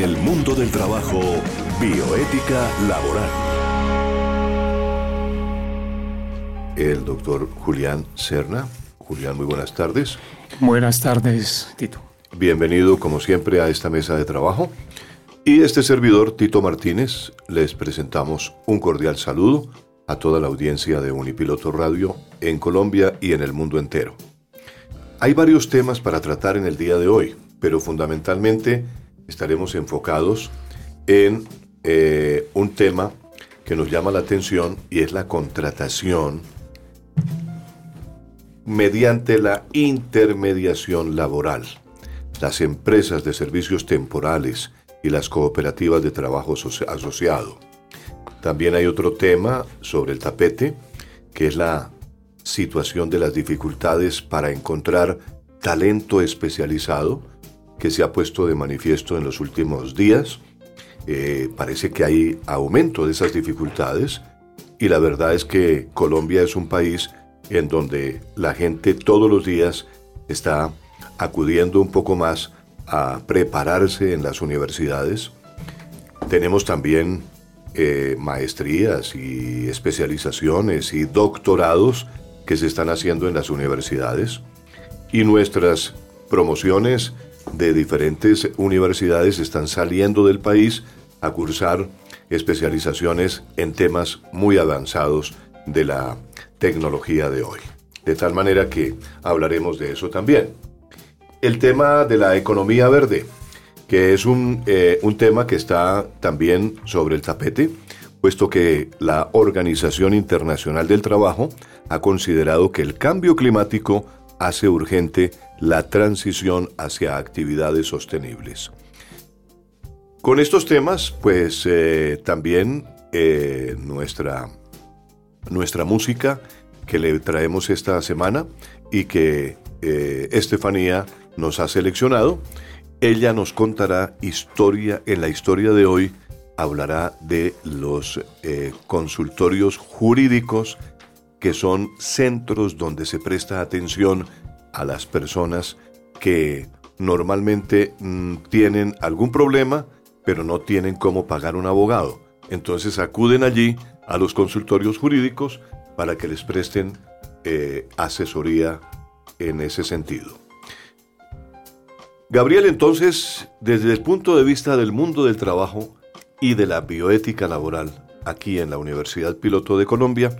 en el mundo del trabajo, bioética laboral. El doctor Julián Serna. Julián, muy buenas tardes. Buenas tardes, Tito. Bienvenido, como siempre, a esta mesa de trabajo. Y este servidor, Tito Martínez, les presentamos un cordial saludo a toda la audiencia de Unipiloto Radio en Colombia y en el mundo entero. Hay varios temas para tratar en el día de hoy, pero fundamentalmente estaremos enfocados en eh, un tema que nos llama la atención y es la contratación mediante la intermediación laboral. Las empresas de servicios temporales y las cooperativas de trabajo asociado. También hay otro tema sobre el tapete, que es la situación de las dificultades para encontrar talento especializado que se ha puesto de manifiesto en los últimos días. Eh, parece que hay aumento de esas dificultades y la verdad es que Colombia es un país en donde la gente todos los días está acudiendo un poco más a prepararse en las universidades. Tenemos también eh, maestrías y especializaciones y doctorados que se están haciendo en las universidades y nuestras promociones de diferentes universidades están saliendo del país a cursar especializaciones en temas muy avanzados de la tecnología de hoy. De tal manera que hablaremos de eso también. El tema de la economía verde, que es un, eh, un tema que está también sobre el tapete, puesto que la Organización Internacional del Trabajo ha considerado que el cambio climático hace urgente la transición hacia actividades sostenibles. Con estos temas, pues eh, también eh, nuestra, nuestra música que le traemos esta semana y que eh, Estefanía nos ha seleccionado, ella nos contará historia en la historia de hoy hablará de los consultorios jurídicos que son centros donde se presta atención a las personas que normalmente mm, tienen algún problema, pero no tienen cómo pagar un abogado. Entonces acuden allí a los consultorios jurídicos para que les presten eh, asesoría en ese sentido. Gabriel, entonces, desde el punto de vista del mundo del trabajo, y de la bioética laboral aquí en la Universidad Piloto de Colombia.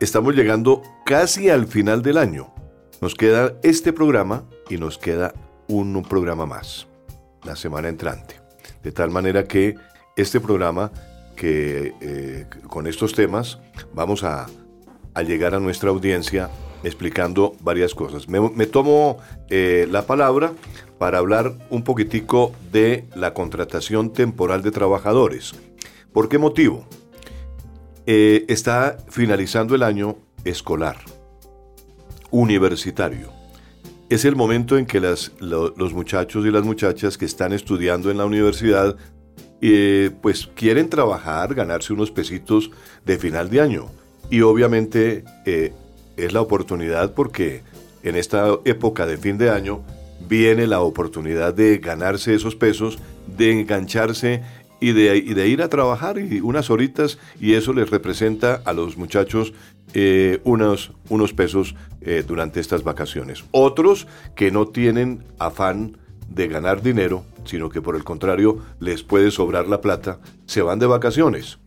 Estamos llegando casi al final del año. Nos queda este programa y nos queda un, programa más, la semana entrante. De tal manera que este programa, que eh, con estos temas vamos a, llegar a nuestra audiencia explicando varias cosas. Me, tomo eh, la palabra para hablar un poquitico de la contratación temporal de trabajadores. ¿Por qué motivo? Eh, está finalizando el año escolar, universitario. Es el momento en que los muchachos y las muchachas que están estudiando en la universidad eh, pues quieren trabajar, ganarse unos pesitos de final de año. Y obviamente eh, es la oportunidad porque en esta época de fin de año viene la oportunidad de ganarse esos pesos, de engancharse y de, ir a trabajar unas horitas y eso les representa a los muchachos eh, unos, unos pesos eh, durante estas vacaciones. Otros que no tienen afán de ganar dinero, sino que por el contrario les puede sobrar la plata, se van de vacaciones.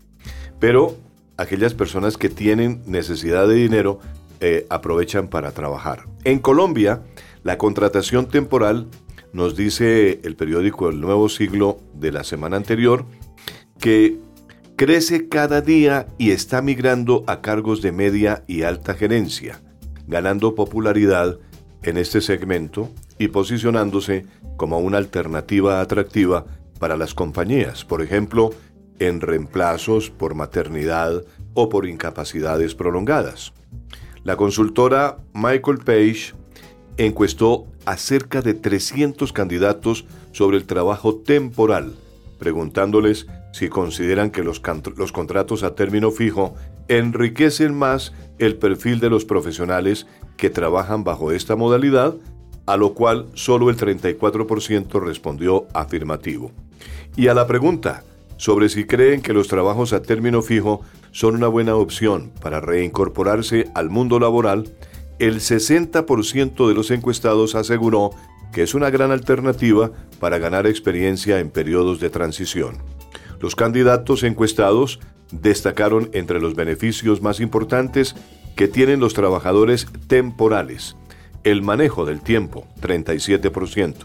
Pero aquellas personas que tienen necesidad de dinero eh, aprovechan para trabajar. En Colombia, la contratación temporal, nos dice el periódico El Nuevo Siglo de la semana anterior, que crece cada día y está migrando a cargos de media y alta gerencia, ganando popularidad en este segmento y posicionándose como una alternativa atractiva para las compañías, por ejemplo, en reemplazos por maternidad o por incapacidades prolongadas. La consultora Michael Page encuestó a cerca de 300 candidatos sobre el trabajo temporal, preguntándoles si consideran que los, contratos a término fijo enriquecen más el perfil de los profesionales que trabajan bajo esta modalidad a lo cual solo el 34% respondió afirmativo. Y a la pregunta sobre si creen que los trabajos a término fijo son una buena opción para reincorporarse al mundo laboral, el 60% de los encuestados aseguró que es una gran alternativa para ganar experiencia en periodos de transición. Los candidatos encuestados destacaron entre los beneficios más importantes que tienen los trabajadores temporales, el manejo del tiempo, 37%,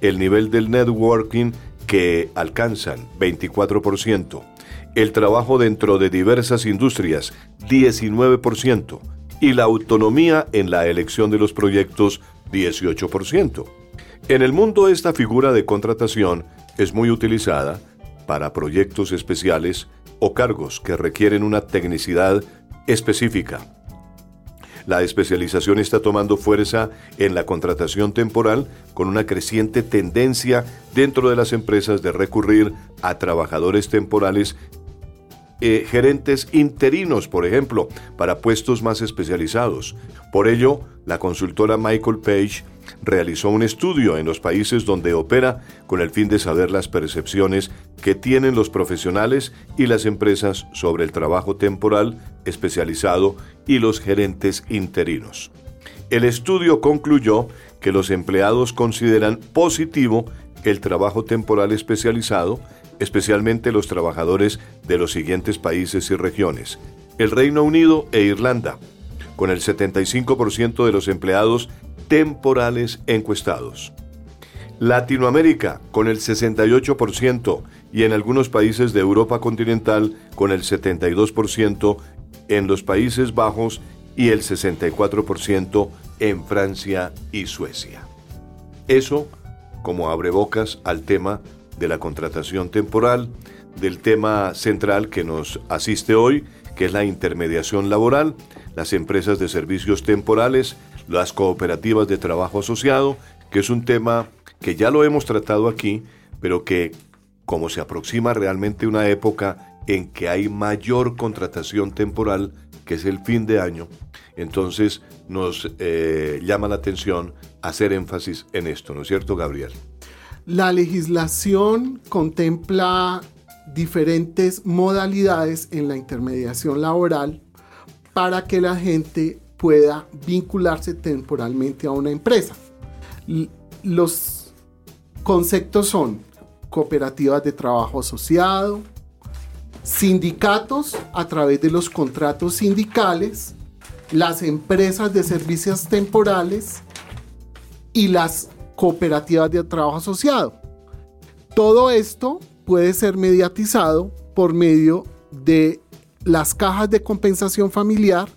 el nivel del networking que alcanzan, 24%, el trabajo dentro de diversas industrias, 19%, y la autonomía en la elección de los proyectos, 18%. En el mundo esta figura de contratación es muy utilizada para proyectos especiales o cargos que requieren una tecnicidad específica. La especialización está tomando fuerza en la contratación temporal con una creciente tendencia dentro de las empresas de recurrir a trabajadores temporales eh, gerentes interinos, por ejemplo, para puestos más especializados. Por ello, la consultora Michael Page realizó un estudio en los países donde opera con el fin de saber las percepciones que tienen los profesionales y las empresas sobre el trabajo temporal especializado y los gerentes interinos. El estudio concluyó que los empleados consideran positivo el trabajo temporal especializado, especialmente los trabajadores de los siguientes países y regiones, el Reino Unido e Irlanda, con el 75% de los empleados temporales encuestados. Latinoamérica con el 68% y en algunos países de Europa continental con el 72%, en los Países Bajos y el 64% en Francia y Suecia. Eso como abre bocas al tema de la contratación temporal, del tema central que nos asiste hoy, que es la intermediación laboral, las empresas de servicios temporales, las cooperativas de trabajo asociado, que es un tema que ya lo hemos tratado aquí, pero que como se aproxima realmente una época en que hay mayor contratación temporal, que es el fin de año, entonces nos eh, llama la atención hacer énfasis en esto, ¿no es cierto, Gabriel? La legislación contempla diferentes modalidades en la intermediación laboral para que la gente pueda vincularse temporalmente a una empresa. Los conceptos son cooperativas de trabajo asociado, sindicatos a través de los contratos sindicales, las empresas de servicios temporales y las cooperativas de trabajo asociado. Todo esto puede ser mediatizado por medio de las cajas de compensación familiar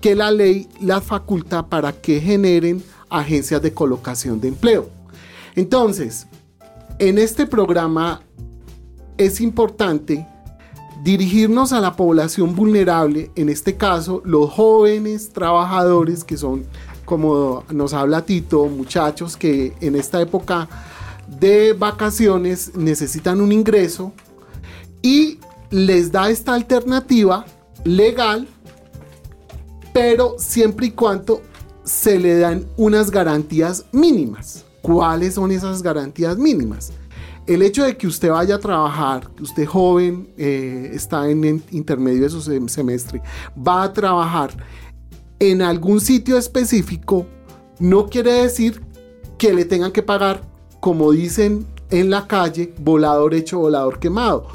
que la ley las faculta para que generen agencias de colocación de empleo. Entonces, en este programa es importante dirigirnos a la población vulnerable, en este caso los jóvenes trabajadores que son, como nos habla Tito, muchachos que en esta época de vacaciones necesitan un ingreso y les da esta alternativa legal pero siempre y cuando se le dan unas garantías mínimas. ¿Cuáles son esas garantías mínimas? El hecho de que usted vaya a trabajar, que usted joven, eh, está en intermedio de su semestre, va a trabajar en algún sitio específico, no quiere decir que le tengan que pagar, como dicen en la calle, volador hecho, volador quemado,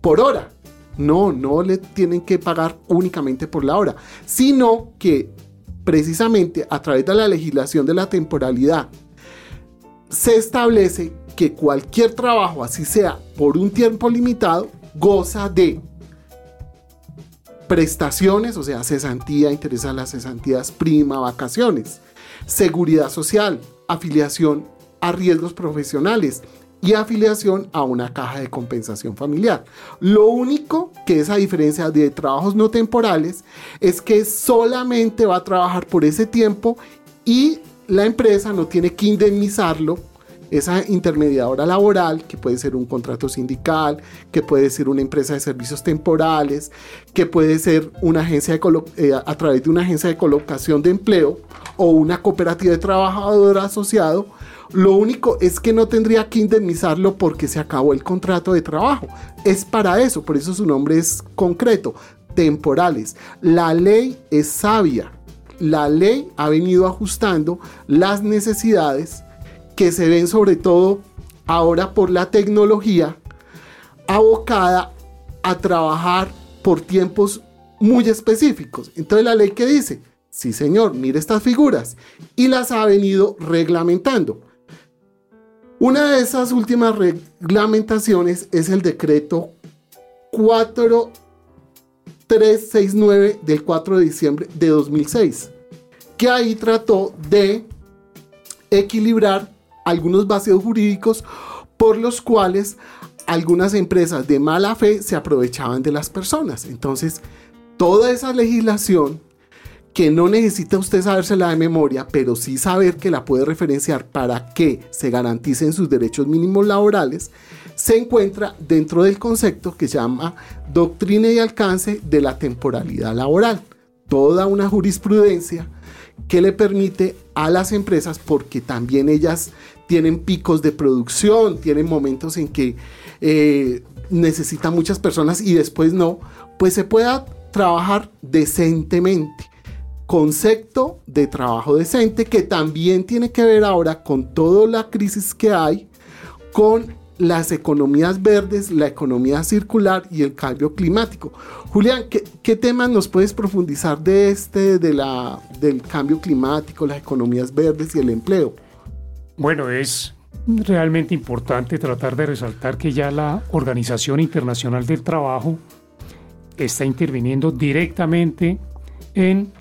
por hora. No, no le tienen que pagar únicamente por la hora, sino que precisamente a través de la legislación de la temporalidad se establece que cualquier trabajo, así sea por un tiempo limitado, goza de prestaciones, o sea, cesantía, interesa a las cesantías, prima, vacaciones, seguridad social, afiliación a riesgos profesionales, y afiliación a una caja de compensación familiar. Lo único que es a diferencia de trabajos no temporales es que solamente va a trabajar por ese tiempo y la empresa no tiene que indemnizarlo esa intermediadora laboral, que puede ser un contrato sindical, que puede ser una empresa de servicios temporales, que puede ser una agencia de eh, a través de una agencia de colocación de empleo o una cooperativa de trabajador asociado, lo único es que no tendría que indemnizarlo porque se acabó el contrato de trabajo. Es para eso, por eso su nombre es concreto, temporales. La ley es sabia. La ley ha venido ajustando las necesidades que se ven sobre todo ahora por la tecnología abocada a trabajar por tiempos muy específicos. Entonces la ley que dice, sí señor, mire estas figuras y las ha venido reglamentando. Una de esas últimas reglamentaciones es el decreto 4369 del 4 de diciembre de 2006, que ahí trató de equilibrar algunos vacíos jurídicos por los cuales algunas empresas de mala fe se aprovechaban de las personas. Entonces, toda esa legislación que no necesita usted sabérsela de memoria, pero sí saber que la puede referenciar para que se garanticen sus derechos mínimos laborales, se encuentra dentro del concepto que llama doctrina y alcance de la temporalidad laboral. Toda una jurisprudencia que le permite a las empresas, porque también ellas tienen picos de producción, tienen momentos en que eh, necesitan muchas personas y después no, pues se pueda trabajar decentemente. Concepto de trabajo decente que también tiene que ver ahora con toda la crisis que hay, con las economías verdes, la economía circular y el cambio climático. Julián, ¿qué, temas nos puedes profundizar de este, de la, del cambio climático, las economías verdes y el empleo? Bueno, es realmente importante tratar de resaltar que ya la Organización Internacional del Trabajo está interviniendo directamente en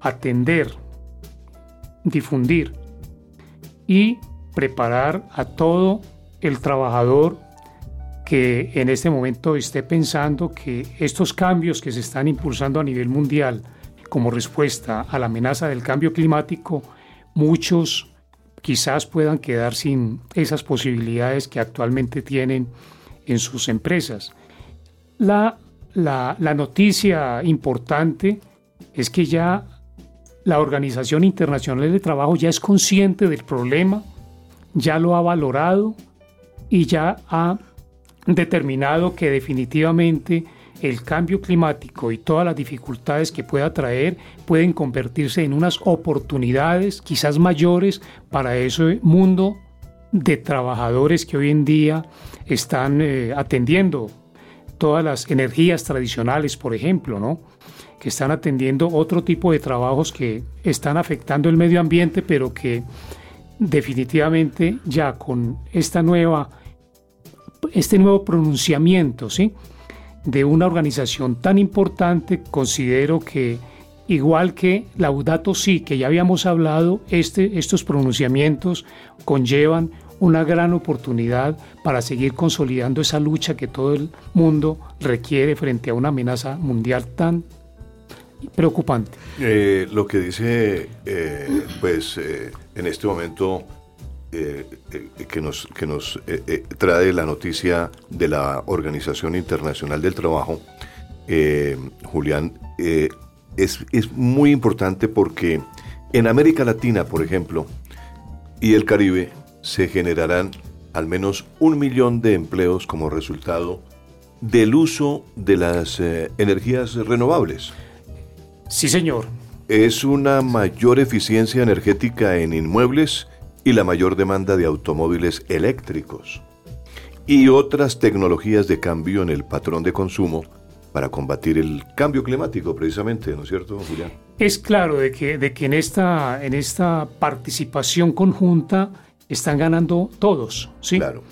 atender, difundir y preparar a todo el trabajador que en este momento esté pensando que estos cambios que se están impulsando a nivel mundial como respuesta a la amenaza del cambio climático, muchos quizás puedan quedar sin esas posibilidades que actualmente tienen en sus empresas. La, la, la noticia importante es que ya la Organización Internacional de Trabajo ya es consciente del problema, ya lo ha valorado y ya ha determinado que definitivamente el cambio climático y todas las dificultades que pueda traer pueden convertirse en unas oportunidades quizás mayores para ese mundo de trabajadores que hoy en día están eh, atendiendo todas las energías tradicionales, por ejemplo, ¿no? que están atendiendo otro tipo de trabajos que están afectando el medio ambiente, pero que definitivamente ya con esta nueva, este nuevo pronunciamiento ¿sí? de una organización tan importante, considero que igual que Laudato Si, que ya habíamos hablado, este, estos pronunciamientos conllevan una gran oportunidad para seguir consolidando esa lucha que todo el mundo requiere frente a una amenaza mundial tan preocupante. Eh, lo que dice, eh, pues, eh, en este momento que nos, que nos trae la noticia de la Organización Internacional del Trabajo, Julián, es, es muy importante porque en América Latina, por ejemplo, y el Caribe, se generarán al menos un millón de empleos como resultado del uso de las energías renovables. Sí, señor. Es una mayor eficiencia energética en inmuebles y la mayor demanda de automóviles eléctricos y otras tecnologías de cambio en el patrón de consumo para combatir el cambio climático, precisamente, ¿no es cierto, Julián? Es claro de que, de que en, esta, en esta participación conjunta están ganando todos, ¿sí? Claro.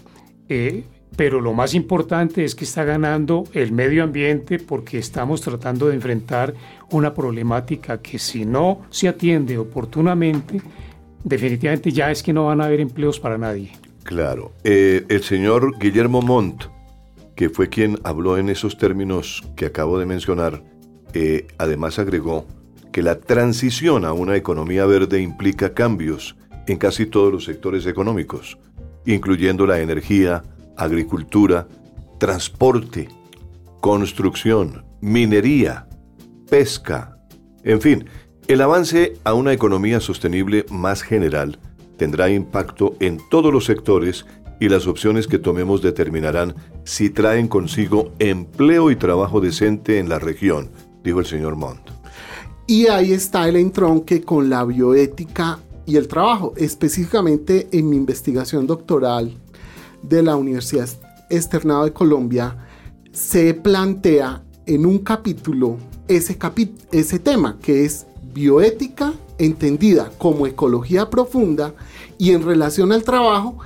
Eh, pero lo más importante es que está ganando el medio ambiente porque estamos tratando de enfrentar una problemática que si no se atiende oportunamente, definitivamente ya es que no van a haber empleos para nadie. Claro. Eh, el señor Guillermo Montt, que fue quien habló en esos términos que acabo de mencionar, eh, además agregó que la transición a una economía verde implica cambios en casi todos los sectores económicos incluyendo la energía, agricultura, transporte, construcción, minería, pesca, en fin, el avance a una economía sostenible más general tendrá impacto en todos los sectores y las opciones que tomemos determinarán si traen consigo empleo y trabajo decente en la región, dijo el señor Montt. Y ahí está el entronque con la bioética y el trabajo. Específicamente en mi investigación doctoral de la Universidad Externado de Colombia, se plantea en un capítulo ese, ese tema, que es bioética entendida como ecología profunda y en relación al trabajo,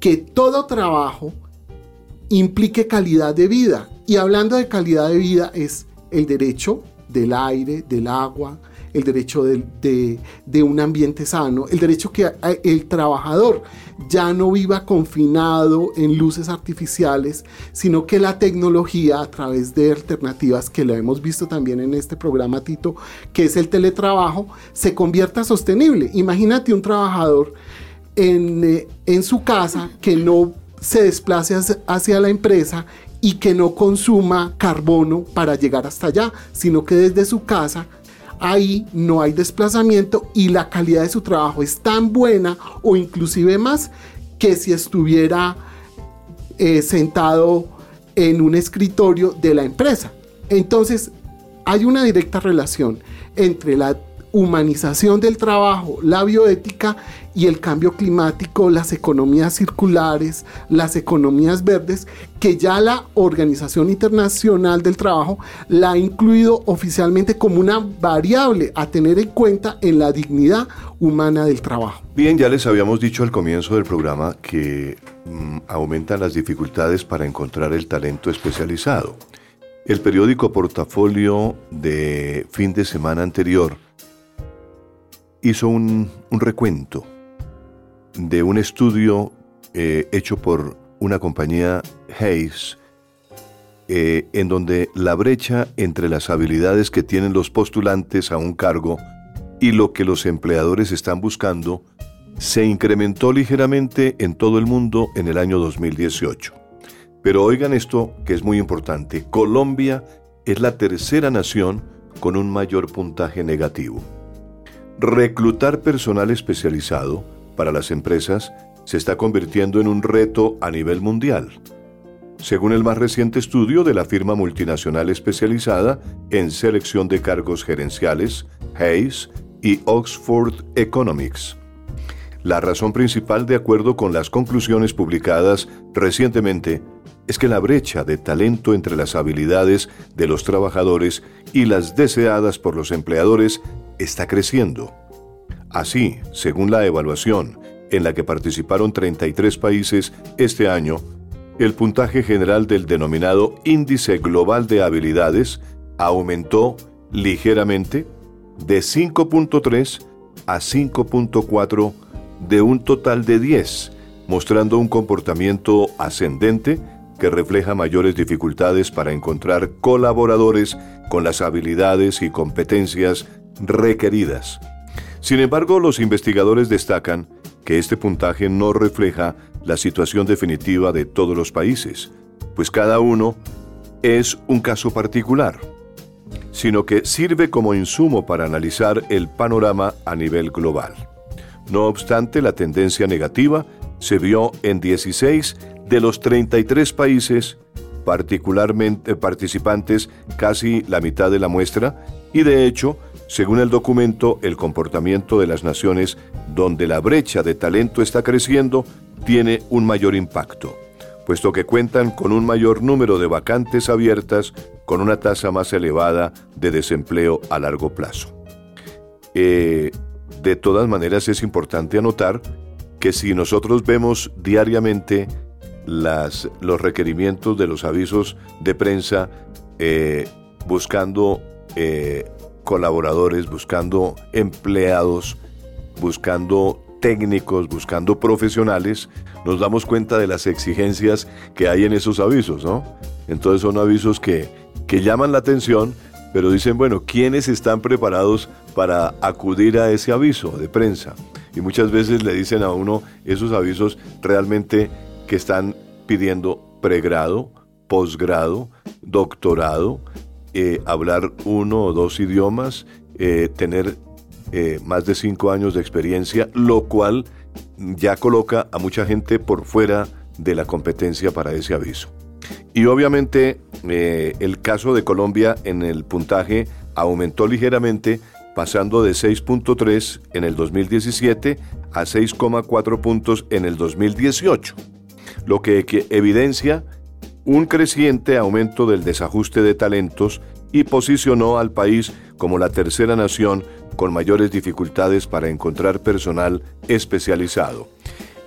que todo trabajo implique calidad de vida. Y hablando de calidad de vida es el derecho del aire, del agua, el derecho de, un ambiente sano, el derecho que el trabajador ya no viva confinado en luces artificiales, sino que la tecnología a través de alternativas que lo hemos visto también en este programa, Tito, que es el teletrabajo, se convierta sostenible. Imagínate un trabajador en, eh, en su casa que no se desplace hacia la empresa y que no consuma carbono para llegar hasta allá, sino que desde su casa ahí no hay desplazamiento y la calidad de su trabajo es tan buena o inclusive más que si estuviera eh, sentado en un escritorio de la empresa. Entonces, hay una directa relación entre la humanización del trabajo, la bioética y el cambio climático, las economías circulares, las economías verdes, que ya la Organización Internacional del Trabajo la ha incluido oficialmente como una variable a tener en cuenta en la dignidad humana del trabajo. Bien, ya les habíamos dicho al comienzo del programa que mm, aumentan las dificultades para encontrar el talento especializado. El periódico Portafolio de fin de semana anterior hizo un, recuento de un estudio eh, hecho por una compañía Hayes, eh, en donde la brecha entre las habilidades que tienen los postulantes a un cargo y lo que los empleadores están buscando se incrementó ligeramente en todo el mundo en el año 2018. Pero oigan esto que es muy importante, Colombia es la tercera nación con un mayor puntaje negativo. Reclutar personal especializado para las empresas se está convirtiendo en un reto a nivel mundial. Según el más reciente estudio de la firma multinacional especializada en selección de cargos gerenciales, Hayes y Oxford Economics. La razón principal, de acuerdo con las conclusiones publicadas recientemente, es que la brecha de talento entre las habilidades de los trabajadores y las deseadas por los empleadores está creciendo. Así, según la evaluación, en la que participaron 33 países este año, el puntaje general del denominado Índice Global de Habilidades aumentó ligeramente de 5.3 a 5.4 de un total de 10, mostrando un comportamiento ascendente que refleja mayores dificultades para encontrar colaboradores con las habilidades y competencias requeridas. Sin embargo, los investigadores destacan que este puntaje no refleja la situación definitiva de todos los países, pues cada uno es un caso particular, sino que sirve como insumo para analizar el panorama a nivel global. No obstante, la tendencia negativa se vio en 16 de los 33 países particularmente participantes, casi la mitad de la muestra, y de hecho según el documento, el comportamiento de las naciones donde la brecha de talento está creciendo tiene un mayor impacto, puesto que cuentan con un mayor número de vacantes abiertas con una tasa más elevada de desempleo a largo plazo. Eh, de todas maneras es importante anotar que si nosotros vemos diariamente las, los requerimientos de los avisos de prensa eh, buscando eh, colaboradores, buscando empleados, buscando técnicos, buscando profesionales, nos damos cuenta de las exigencias que hay en esos avisos, ¿no? Entonces son avisos que, que llaman la atención, pero dicen, bueno, ¿quiénes están preparados para acudir a ese aviso de prensa? y muchas veces le dicen a uno esos avisos realmente que están pidiendo pregrado, posgrado, doctorado, eh, hablar uno o dos idiomas, eh, tener eh, más de cinco años de experiencia, lo cual ya coloca a mucha gente por fuera de la competencia para ese aviso. Y obviamente el caso de Colombia en el puntaje aumentó ligeramente, pasando de 6.3 en el 2017 a 6,4 puntos en el 2018, lo que evidencia un creciente aumento del desajuste de talentos y posicionó al país como la tercera nación con mayores dificultades para encontrar personal especializado.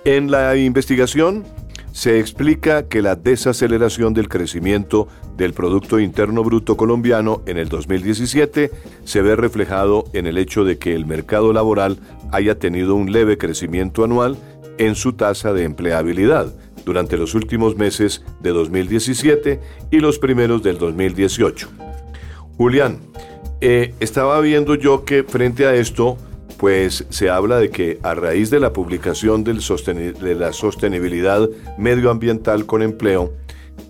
En la investigación se explica que la desaceleración del crecimiento del Producto Interno Bruto colombiano en el 2017 se ve reflejado en el hecho de que el mercado laboral haya tenido un leve crecimiento anual en su tasa de empleabilidad, durante los últimos meses de 2017 y los primeros del 2018. Julián, eh, estaba viendo yo que frente a esto, pues se habla de que a raíz de la publicación del de la sostenibilidad medioambiental con empleo,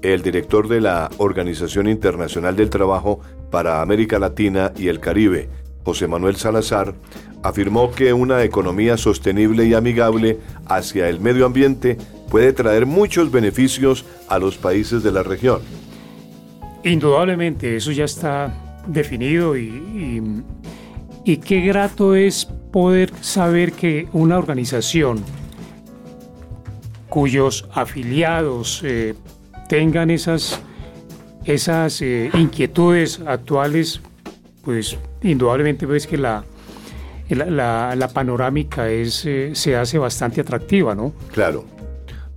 el director de la Organización Internacional del Trabajo para América Latina y el Caribe, José Manuel Salazar, afirmó que una economía sostenible y amigable hacia el medio ambiente puede traer muchos beneficios a los países de la región. Indudablemente, eso ya está definido y, y, qué grato es poder saber que una organización cuyos afiliados eh, tengan esas, esas eh, inquietudes actuales, pues indudablemente ves que la, la, panorámica es, eh, se hace bastante atractiva, ¿no? Claro.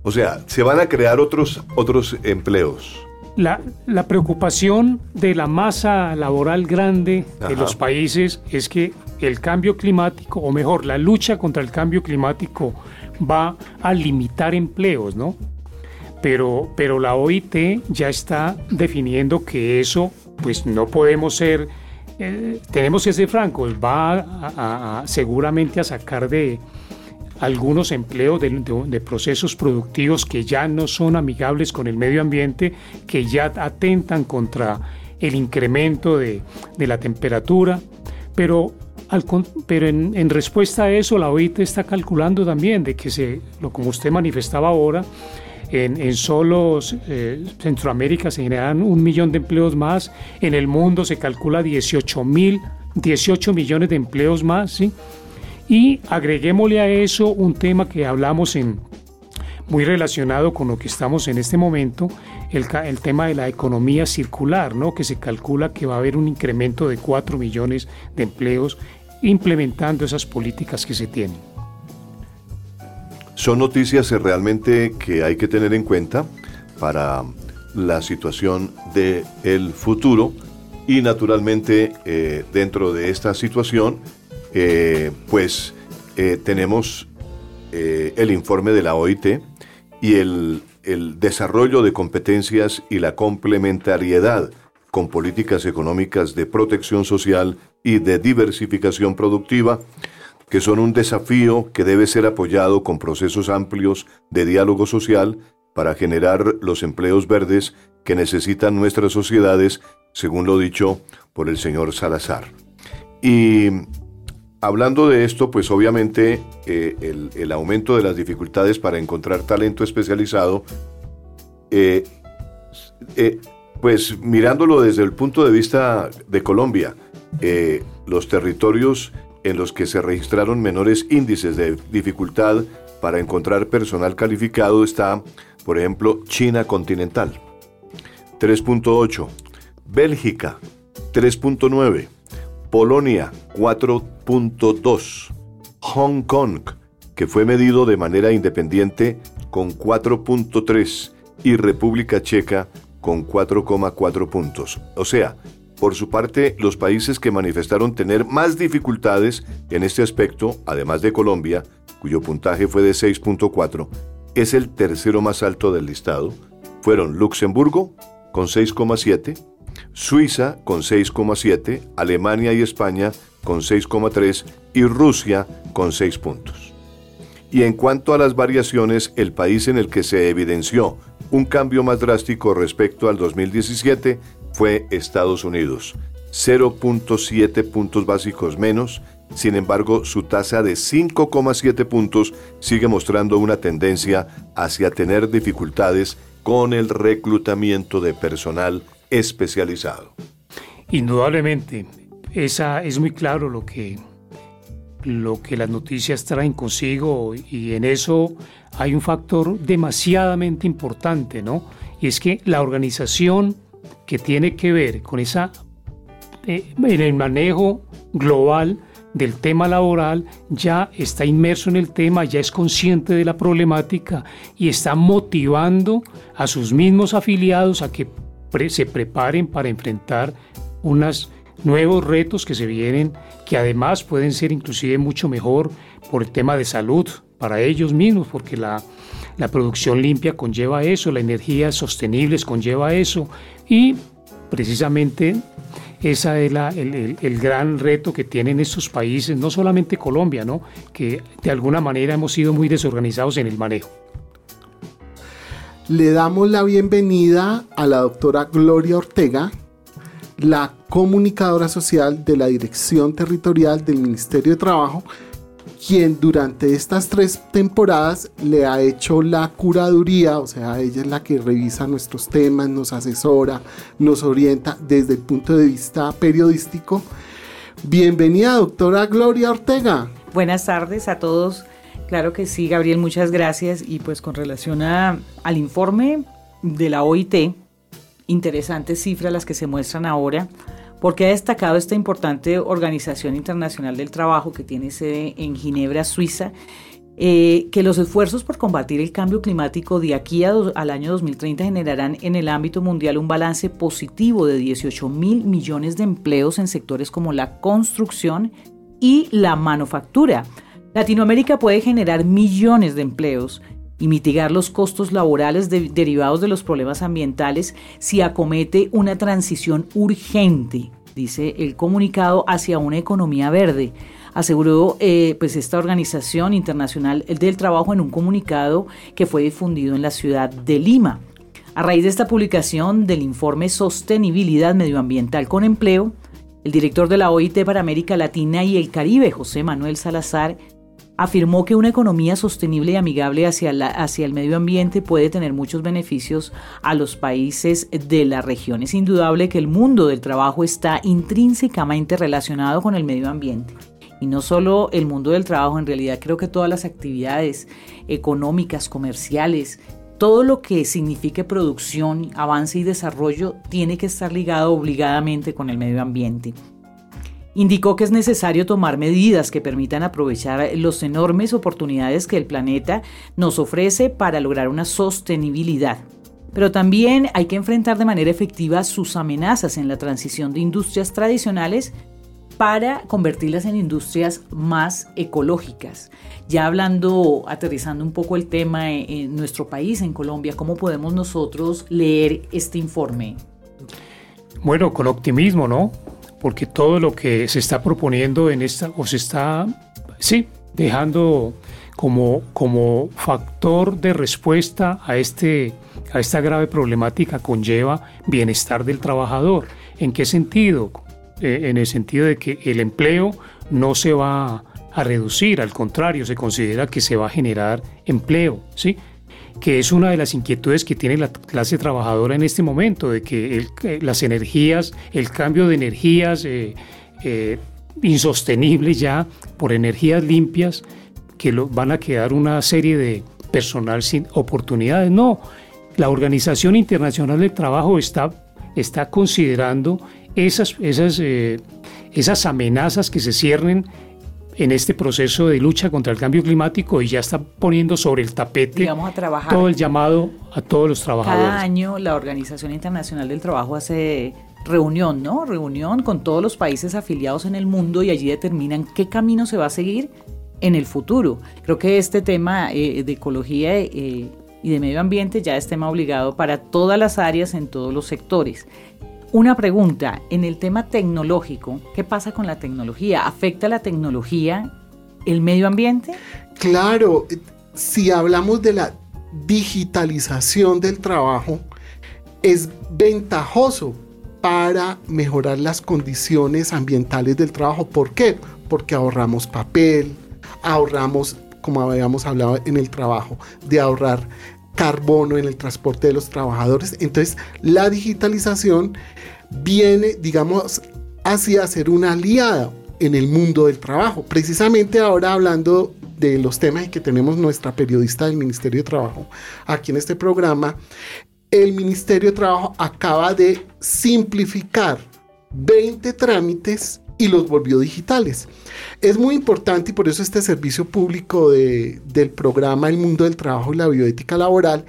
O sea, se van a crear otros, otros empleos. La, preocupación de la masa laboral grande de los países es que el cambio climático, o mejor, la lucha contra el cambio climático va a limitar empleos, ¿no? Pero, pero la OIT ya está definiendo que eso, pues no podemos ser, eh, tenemos que ser francos, va seguramente a sacar de, algunos empleos de, procesos productivos que ya no son amigables con el medio ambiente, que ya atentan contra el incremento de, la temperatura, pero, pero en, respuesta a eso la OIT está calculando también de que se, lo como usted manifestaba ahora, en, en solo eh, Centroamérica se generan un millón de empleos más, en el mundo se calcula 18 mil, 18 millones de empleos más, ¿sí? Y agreguémosle a eso un tema que hablamos en muy relacionado con lo que estamos en este momento, el, el, tema de la economía circular, ¿no? que se calcula que va a haber un incremento de 4 millones de empleos implementando esas políticas que se tienen. Son noticias realmente que hay que tener en cuenta para la situación del el futuro y naturalmente eh, dentro de esta situación eh, pues eh, tenemos eh, el informe de la OIT y el, el desarrollo de competencias y la complementariedad con políticas económicas de protección social y de diversificación productiva, que son un desafío que debe ser apoyado con procesos amplios de diálogo social para generar los empleos verdes que necesitan nuestras sociedades, según lo dicho por el señor Salazar. Y Hablando de esto, pues obviamente eh, el, aumento de las dificultades para encontrar talento especializado, eh, eh, pues mirándolo desde el punto de vista de Colombia, los territorios en los que se registraron menores índices de dificultad para encontrar personal calificado está, por ejemplo, China continental, 3.8, Bélgica, 3.9, Polonia 4.2, Hong Kong, que fue medido de manera independiente con 4.3 y República Checa con 4,4 puntos. O sea, por su parte, los países que manifestaron tener más dificultades en este aspecto, además de Colombia, cuyo puntaje fue de 6.4, es el tercero más alto del listado, fueron Luxemburgo con 6,7, Suiza con 6,7, Alemania y España con 6,3 y Rusia con 6 puntos. Y en cuanto a las variaciones, el país en el que se evidenció un cambio más drástico respecto al 2017 fue Estados Unidos, 0.7 puntos básicos menos, sin embargo su tasa de 5,7 puntos sigue mostrando una tendencia hacia tener dificultades con el reclutamiento de personal especializado. Indudablemente, esa es muy claro lo que lo que las noticias traen consigo y en eso hay un factor demasiadamente importante, ¿no? Y es que la organización que tiene que ver con esa eh, en el manejo global del tema laboral ya está inmerso en el tema, ya es consciente de la problemática y está motivando a sus mismos afiliados a que se preparen para enfrentar unos nuevos retos que se vienen, que además pueden ser inclusive mucho mejor por el tema de salud para ellos mismos, porque la, la producción limpia conlleva eso, la energía sostenible conlleva eso y precisamente ese es el, el, gran reto que tienen estos países, no solamente Colombia, ¿no? que de alguna manera hemos sido muy desorganizados en el manejo. Le damos la bienvenida a la doctora Gloria Ortega, la comunicadora social de la Dirección Territorial del Ministerio de Trabajo, quien durante estas tres temporadas le ha hecho la curaduría, o sea, ella es la que revisa nuestros temas, nos asesora, nos orienta desde el punto de vista periodístico. Bienvenida, doctora Gloria Ortega. Buenas tardes a todos. Claro que sí, Gabriel, muchas gracias. Y pues con relación a, al informe de la OIT, interesantes cifras las que se muestran ahora porque ha destacado esta importante Organización Internacional del Trabajo que tiene sede en Ginebra, Suiza, eh, que los esfuerzos por combatir el cambio climático de aquí al año 2030 generarán en el ámbito mundial un balance positivo de 18 mil millones de empleos en sectores como la construcción y la manufactura. Latinoamérica puede generar millones de empleos y mitigar los costos laborales derivados de los problemas ambientales si acomete una transición urgente, dice el comunicado, hacia una economía verde. Aseguró eh, pues esta Organización Internacional del Trabajo en un comunicado que fue difundido en la ciudad de Lima. A raíz de esta publicación del informe Sostenibilidad Medioambiental con Empleo, el director de la OIT para América Latina y el Caribe, José Manuel Salazar, afirmó que una economía sostenible y amigable hacia, hacia, el medio ambiente puede tener muchos beneficios a los países de la región. Es indudable que el mundo del trabajo está intrínsecamente relacionado con el medio ambiente. Y no solo el mundo del trabajo, en realidad creo que todas las actividades económicas, comerciales, todo lo que signifique producción, avance y desarrollo tiene que estar ligado obligadamente con el medio ambiente. Indicó que es necesario tomar medidas que permitan aprovechar las enormes oportunidades que el planeta nos ofrece para lograr una sostenibilidad. Pero también hay que enfrentar de manera efectiva sus amenazas en la transición de industrias tradicionales para convertirlas en industrias más ecológicas. Ya hablando, aterrizando un poco el tema en nuestro país, en Colombia, ¿cómo podemos nosotros leer este informe? Bueno, con optimismo, ¿no? Porque todo lo que se está proponiendo en esta, o se está, sí, dejando como, como factor de respuesta a, este, a esta grave problemática conlleva bienestar del trabajador. ¿En qué sentido? Eh, en el sentido de que el empleo no se va a reducir, al contrario, se considera que se va a generar empleo, ¿sí? Que es una de las inquietudes que tiene la clase trabajadora en este momento, de que las energías, el cambio de energías eh, eh, insostenibles ya por energías limpias, que van a quedar una serie de personal sin oportunidades. No, la Organización Internacional del Trabajo está, está considerando esas, esas, eh, esas amenazas que se ciernen en este proceso de lucha contra el cambio climático y ya está poniendo sobre el tapete todo el llamado a todos los trabajadores. Cada año la Organización Internacional del Trabajo hace reunión, ¿no? Reunión con todos los países afiliados en el mundo y allí determinan qué camino se va a seguir en el futuro. Creo que este tema eh, de ecología eh, y de medio ambiente ya es tema obligado para todas las áreas en todos los sectores. Una pregunta, en el tema tecnológico, ¿qué pasa con la tecnología? ¿Afecta la tecnología el medio ambiente? Claro, si hablamos de la digitalización del trabajo, es ventajoso para mejorar las condiciones ambientales del trabajo. ¿Por qué? Porque ahorramos papel, ahorramos, como habíamos hablado en el trabajo, de ahorrar carbono en el transporte de los trabajadores. Entonces, la digitalización viene, digamos, hacia ser una aliada en el mundo del trabajo. Precisamente ahora hablando de los temas que tenemos nuestra periodista del Ministerio de Trabajo aquí en este programa, el Ministerio de Trabajo acaba de simplificar 20 trámites y los volvió digitales. Es muy importante y por eso este servicio público del programa El Mundo del Trabajo y la Bioética Laboral,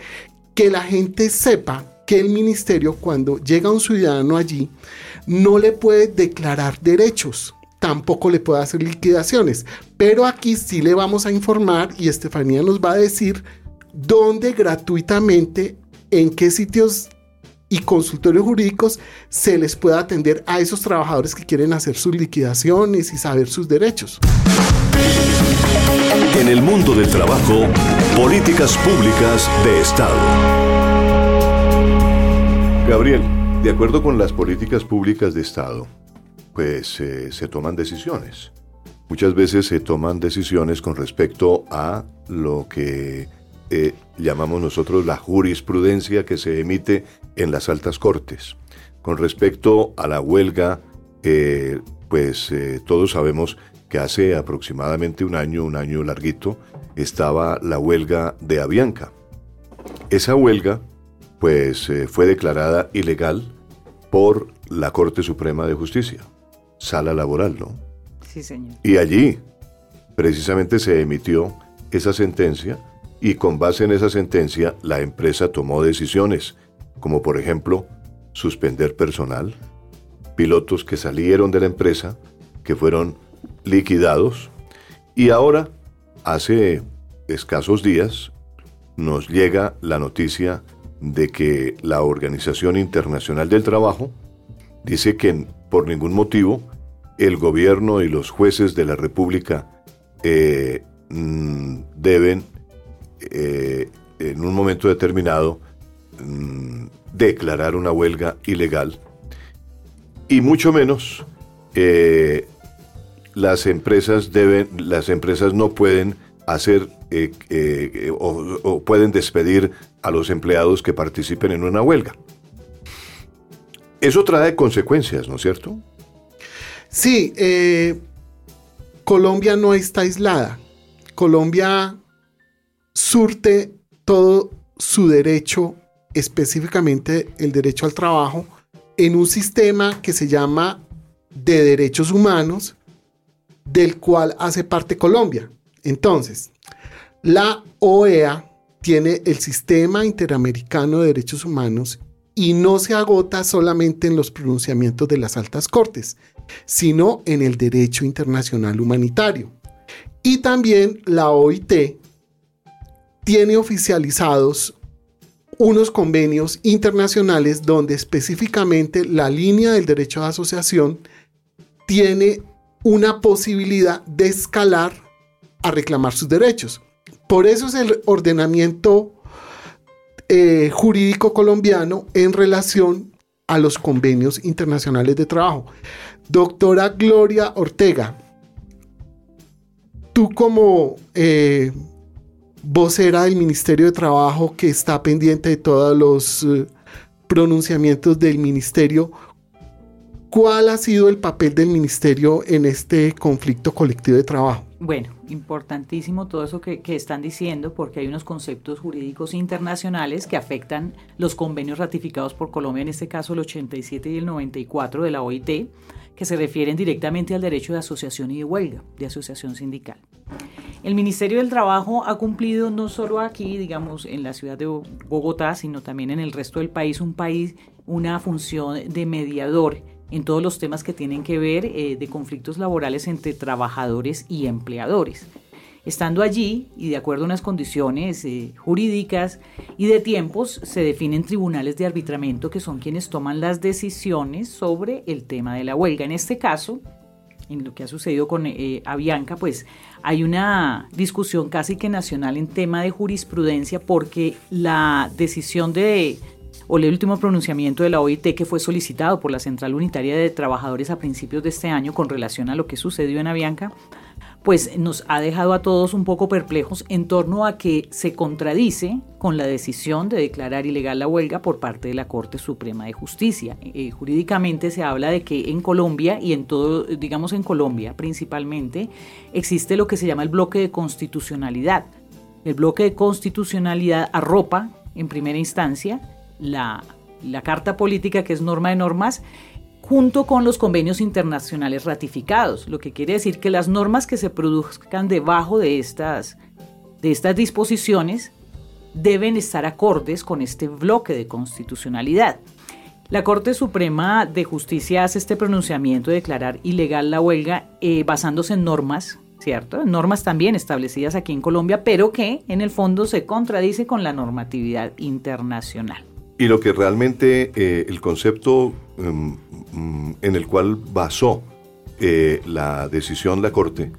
que la gente sepa que el ministerio cuando llega un ciudadano allí no le puede declarar derechos, tampoco le puede hacer liquidaciones, pero aquí sí le vamos a informar y Estefanía nos va a decir dónde gratuitamente, en qué sitios y consultorios jurídicos se les puede atender a esos trabajadores que quieren hacer sus liquidaciones y saber sus derechos. En el mundo del trabajo, políticas públicas de Estado. Gabriel, de acuerdo con las políticas públicas de Estado, pues eh, se toman decisiones. Muchas veces se toman decisiones con respecto a lo que eh, llamamos nosotros la jurisprudencia que se emite en las altas cortes. Con respecto a la huelga, eh, pues todos sabemos que hace aproximadamente un año, un año larguito, estaba la huelga de Avianca. Esa huelga, pues fue declarada ilegal por la Corte Suprema de Justicia, sala laboral, ¿no? Sí, señor. Y allí precisamente se emitió esa sentencia y con base en esa sentencia la empresa tomó decisiones, como por ejemplo suspender personal, pilotos que salieron de la empresa, que fueron liquidados, y ahora, hace escasos días, nos llega la noticia de que la Organización Internacional del Trabajo dice que por ningún motivo el gobierno y los jueces de la República eh, mm, deben eh, en un momento determinado mm, declarar una huelga ilegal y mucho menos eh, las empresas deben las empresas no pueden hacer o pueden despedir a los empleados que participen en una huelga. Eso trae consecuencias, ¿no es cierto? Sí, eh, Colombia no está aislada. Colombia surte todo su derecho, específicamente el derecho al trabajo, en un sistema que se llama de derechos humanos, del cual hace parte Colombia. Entonces, la OEA tiene el Sistema Interamericano de Derechos Humanos y no se agota solamente en los pronunciamientos de las altas cortes, sino en el derecho internacional humanitario. Y también la OIT tiene oficializados unos convenios internacionales donde específicamente la línea del derecho de asociación tiene una posibilidad de escalar a reclamar sus derechos. Por eso es el ordenamiento eh, jurídico colombiano en relación a los convenios internacionales de trabajo. Doctora Gloria Ortega, tú como eh, vocera del Ministerio de Trabajo que está pendiente de todos los eh, pronunciamientos del ministerio, ¿cuál ha sido el papel del ministerio en este conflicto colectivo de trabajo? Bueno, importantísimo todo eso que, están diciendo porque hay unos conceptos jurídicos internacionales que afectan los convenios ratificados por Colombia, en este caso el 87 y el 94 de la OIT, que se refieren directamente al derecho de asociación y de huelga, de asociación sindical. El Ministerio del Trabajo ha cumplido no solo aquí, digamos, en la ciudad de Bogotá, sino también en el resto del país, un país, una función de mediador en todos los temas que tienen que ver eh, de conflictos laborales entre trabajadores y empleadores. Estando allí y de acuerdo a unas condiciones eh, jurídicas y de tiempos, se definen tribunales de arbitramiento que son quienes toman las decisiones sobre el tema de la huelga. En este caso, en lo que ha sucedido con eh, Avianca, pues hay una discusión casi que nacional en tema de jurisprudencia porque la decisión de o el último pronunciamiento de la OIT que fue solicitado por la Central Unitaria de Trabajadores a principios de este año con relación a lo que sucedió en Avianca, pues nos ha dejado a todos un poco perplejos en torno a que se contradice con la decisión de declarar ilegal la huelga por parte de la Corte Suprema de Justicia. Eh, jurídicamente se habla de que en Colombia y en todo, digamos en Colombia principalmente, existe lo que se llama el bloque de constitucionalidad. El bloque de constitucionalidad arropa en primera instancia la, la carta política que es norma de normas junto con los convenios internacionales ratificados, lo que quiere decir que las normas que se produzcan debajo de estas, de estas disposiciones deben estar acordes con este bloque de constitucionalidad. La Corte Suprema de Justicia hace este pronunciamiento de declarar ilegal la huelga eh, basándose en normas, ¿cierto? normas también establecidas aquí en Colombia, pero que en el fondo se contradice con la normatividad internacional. Y lo que realmente eh, el concepto em, en el cual basó eh, la decisión la Corte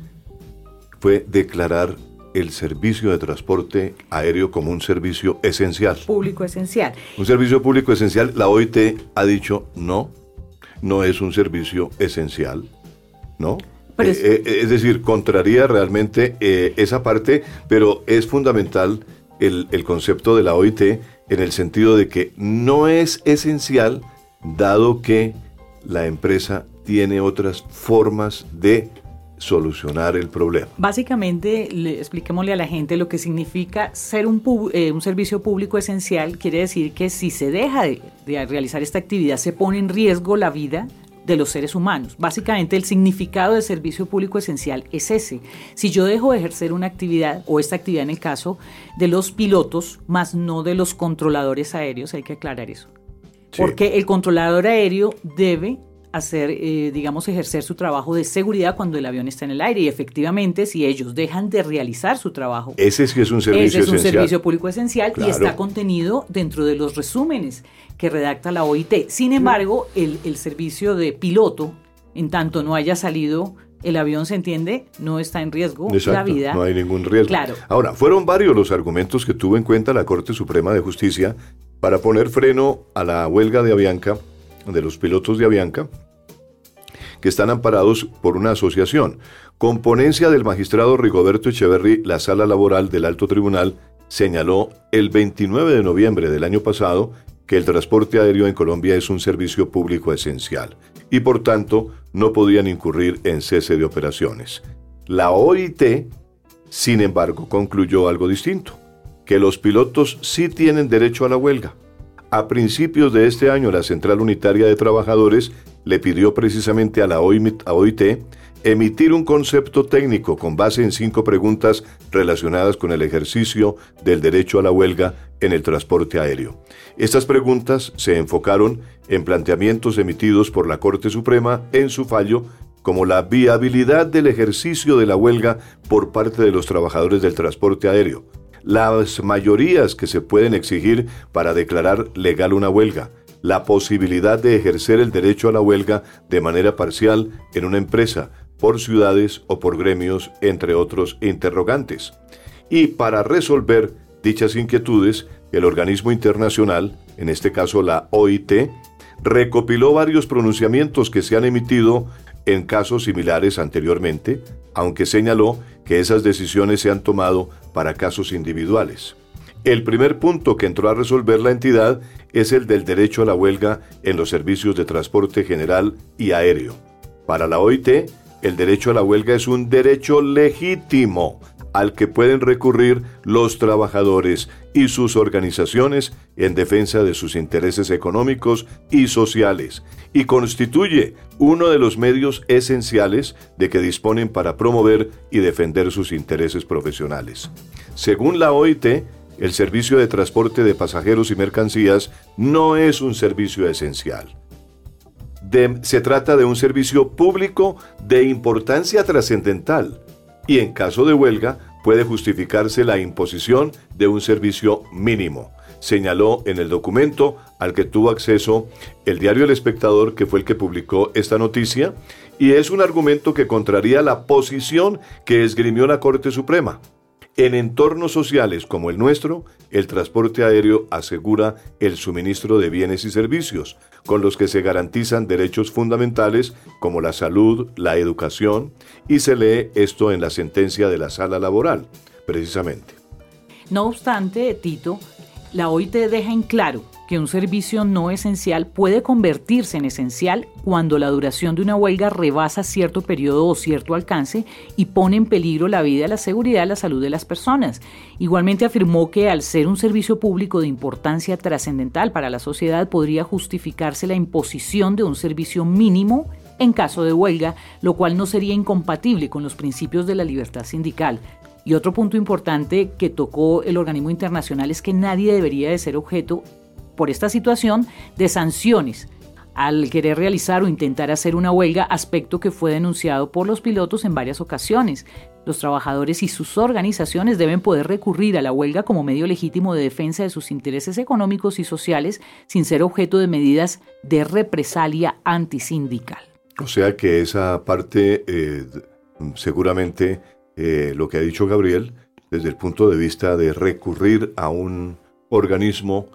fue declarar el servicio de transporte aéreo como un servicio esencial. Público esencial. Un servicio público esencial. La OIT ha dicho no, no es un servicio esencial, ¿no? Eh, es, decir, contraría realmente esa parte, pero es fundamental el, el concepto de la OIT en el sentido de que no es esencial dado que la empresa tiene otras formas de solucionar el problema. Básicamente, le, expliquémosle a la gente lo que significa ser un, eh, un servicio público esencial. Quiere decir que si se deja de, de realizar esta actividad, se pone en riesgo la vida de los seres humanos. Básicamente el significado de servicio público esencial es ese. Si yo dejo de ejercer una actividad o esta actividad en el caso de los pilotos, más no de los controladores aéreos, hay que aclarar eso. Porque el controlador aéreo debe hacer, eh, digamos, ejercer su trabajo de seguridad cuando el avión está en el aire. Y efectivamente, si ellos dejan de realizar su trabajo. Ese sí es un servicio ese es un servicio público esencial y está contenido dentro de los resúmenes que redacta la OIT. Sin embargo, el, el servicio de piloto, en tanto no haya salido el avión se entiende, no está en riesgo la vida. No hay ningún riesgo. Claro. Ahora, fueron varios los argumentos que tuvo en cuenta la Corte Suprema de Justicia para poner freno a la huelga de Avianca, de los pilotos de Avianca, que están amparados por una asociación. Componencia del magistrado Rigoberto Echeverry, la sala laboral del Alto Tribunal señaló el 29 de noviembre del año pasado que el transporte aéreo en Colombia es un servicio público esencial y por tanto no podían incurrir en cese de operaciones. La OIT, sin embargo, concluyó algo distinto, que los pilotos sí tienen derecho a la huelga. A principios de este año, la Central Unitaria de Trabajadores le pidió precisamente a la OIT emitir un concepto técnico con base en cinco preguntas relacionadas con el ejercicio del derecho a la huelga en el transporte aéreo. Estas preguntas se enfocaron en planteamientos emitidos por la Corte Suprema en su fallo como la viabilidad del ejercicio de la huelga por parte de los trabajadores del transporte aéreo, las mayorías que se pueden exigir para declarar legal una huelga, la posibilidad de ejercer el derecho a la huelga de manera parcial en una empresa, por ciudades o por gremios, entre otros interrogantes. Y para resolver dichas inquietudes, el organismo internacional, en este caso la OIT, recopiló varios pronunciamientos que se han emitido en casos similares anteriormente, aunque señaló que esas decisiones se han tomado para casos individuales. El primer punto que entró a resolver la entidad es el del derecho a la huelga en los servicios de transporte general y aéreo. Para la OIT, el derecho a la huelga es un derecho legítimo al que pueden recurrir los trabajadores y sus organizaciones en defensa de sus intereses económicos y sociales, y constituye uno de los medios esenciales de que disponen para promover y defender sus intereses profesionales. Según la OIT, el servicio de transporte de pasajeros y mercancías no es un servicio esencial. se trata de un servicio público de importancia trascendental y en caso de huelga puede justificarse la imposición de un servicio mínimo. señaló en el documento al que tuvo acceso el diario El Espectador, que fue el que publicó esta noticia, y es un argumento que contraría la posición que esgrimió la Corte Suprema. En entornos sociales como el nuestro, el transporte aéreo asegura el suministro de bienes y servicios, con los que se garantizan derechos fundamentales como la salud, la educación, y se lee esto en la sentencia de la sala laboral, precisamente. No obstante, Tito, la OIT deja en claro que un servicio no esencial puede convertirse en esencial cuando la duración de una huelga rebasa cierto periodo o cierto alcance y pone en peligro la vida, la seguridad la salud de las personas. Igualmente afirmó que al ser un servicio público de importancia trascendental para la sociedad podría justificarse la imposición de un servicio mínimo en caso de huelga, lo cual no sería incompatible con los principios de la libertad sindical, y otro punto importante que tocó el organismo internacional es que nadie debería de ser objeto por esta situación de sanciones al querer realizar o intentar hacer una huelga, aspecto que fue denunciado por los pilotos en varias ocasiones. Los trabajadores y sus organizaciones deben poder recurrir a la huelga como medio legítimo de defensa de sus intereses económicos y sociales sin ser objeto de medidas de represalia antisindical. O sea que esa parte eh, seguramente eh, lo que ha dicho Gabriel desde el punto de vista de recurrir a un organismo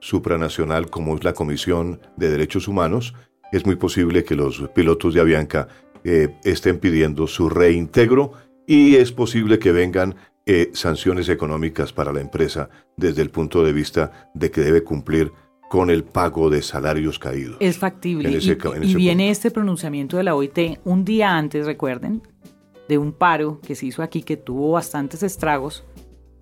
supranacional como es la Comisión de Derechos Humanos, es muy posible que los pilotos de Avianca eh, estén pidiendo su reintegro y es posible que vengan eh, sanciones económicas para la empresa desde el punto de vista de que debe cumplir con el pago de salarios caídos. Es factible. y, viene este pronunciamiento de la OIT un día antes, recuerden, de un paro que se hizo aquí que tuvo bastantes estragos,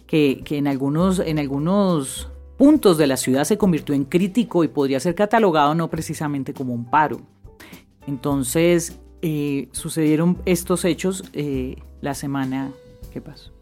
que, que en, algunos, en algunos puntos de la ciudad se convirtió en crítico y podría ser catalogado no precisamente como un paro. Entonces, eh, sucedieron estos hechos eh, la semana que pasó.